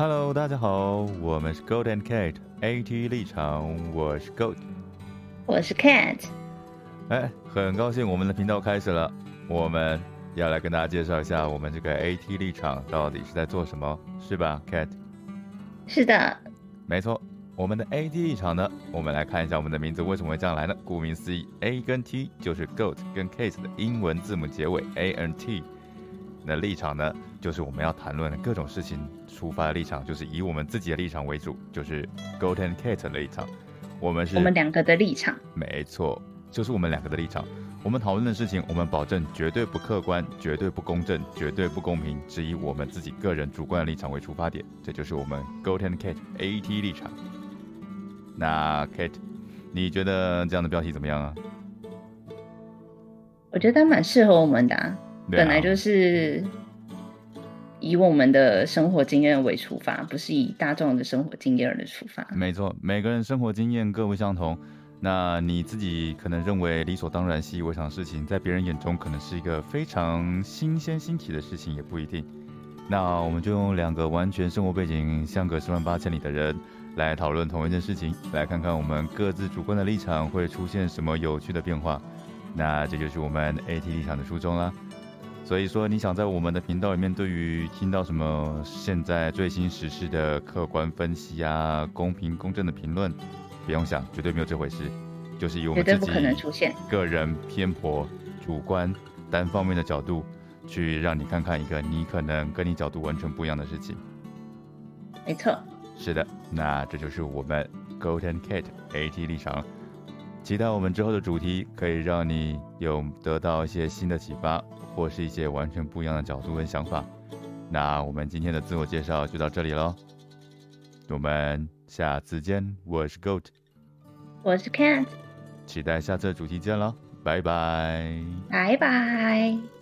Hello，大家好，我们是 Gold and Kate AT 立场，我是 Goat，我是 Cat。哎，很高兴我们的频道开始了，我们要来跟大家介绍一下我们这个 AT 立场到底是在做什么，是吧，Cat？是的，没错，我们的 AT 立场呢，我们来看一下我们的名字为什么会这样来呢？顾名思义，A 跟 T 就是 Goat 跟 Kate 的英文字母结尾 A N T。那立场呢，就是我们要谈论的各种事情出发的立场，就是以我们自己的立场为主，就是 Golden Cat 的立场。我们是我们两个的立场，没错，就是我们两个的立场。我们讨论的事情，我们保证绝对不客观、绝对不公正、绝对不公平，只以我们自己个人主观的立场为出发点。这就是我们 Golden Cat AT 立场。那 Kate，你觉得这样的标题怎么样啊？我觉得蛮适合我们的。本来就是以我们的生活经验为出发，不是以大众的生活经验而出发。没错，每个人生活经验各不相同。那你自己可能认为理所当然、习以为常的事情，在别人眼中可能是一个非常新鲜、新奇的事情，也不一定。那我们就用两个完全生活背景相隔十万八千里的人来讨论同一件事情，来看看我们各自主观的立场会出现什么有趣的变化。那这就是我们 AT 立场的初衷啦。所以说，你想在我们的频道里面，对于听到什么现在最新时事的客观分析啊、公平公正的评论，不用想，绝对没有这回事，就是以我们自己个人偏颇、主观、单方面的角度，去让你看看一个你可能跟你角度完全不一样的事情。没错，是的，那这就是我们 Golden Cat AT 立场。期待我们之后的主题可以让你有得到一些新的启发，或是一些完全不一样的角度跟想法。那我们今天的自我介绍就到这里喽，我们下次见。我是 Goat，我是 Cat，期待下次的主题见喽，拜拜，拜拜。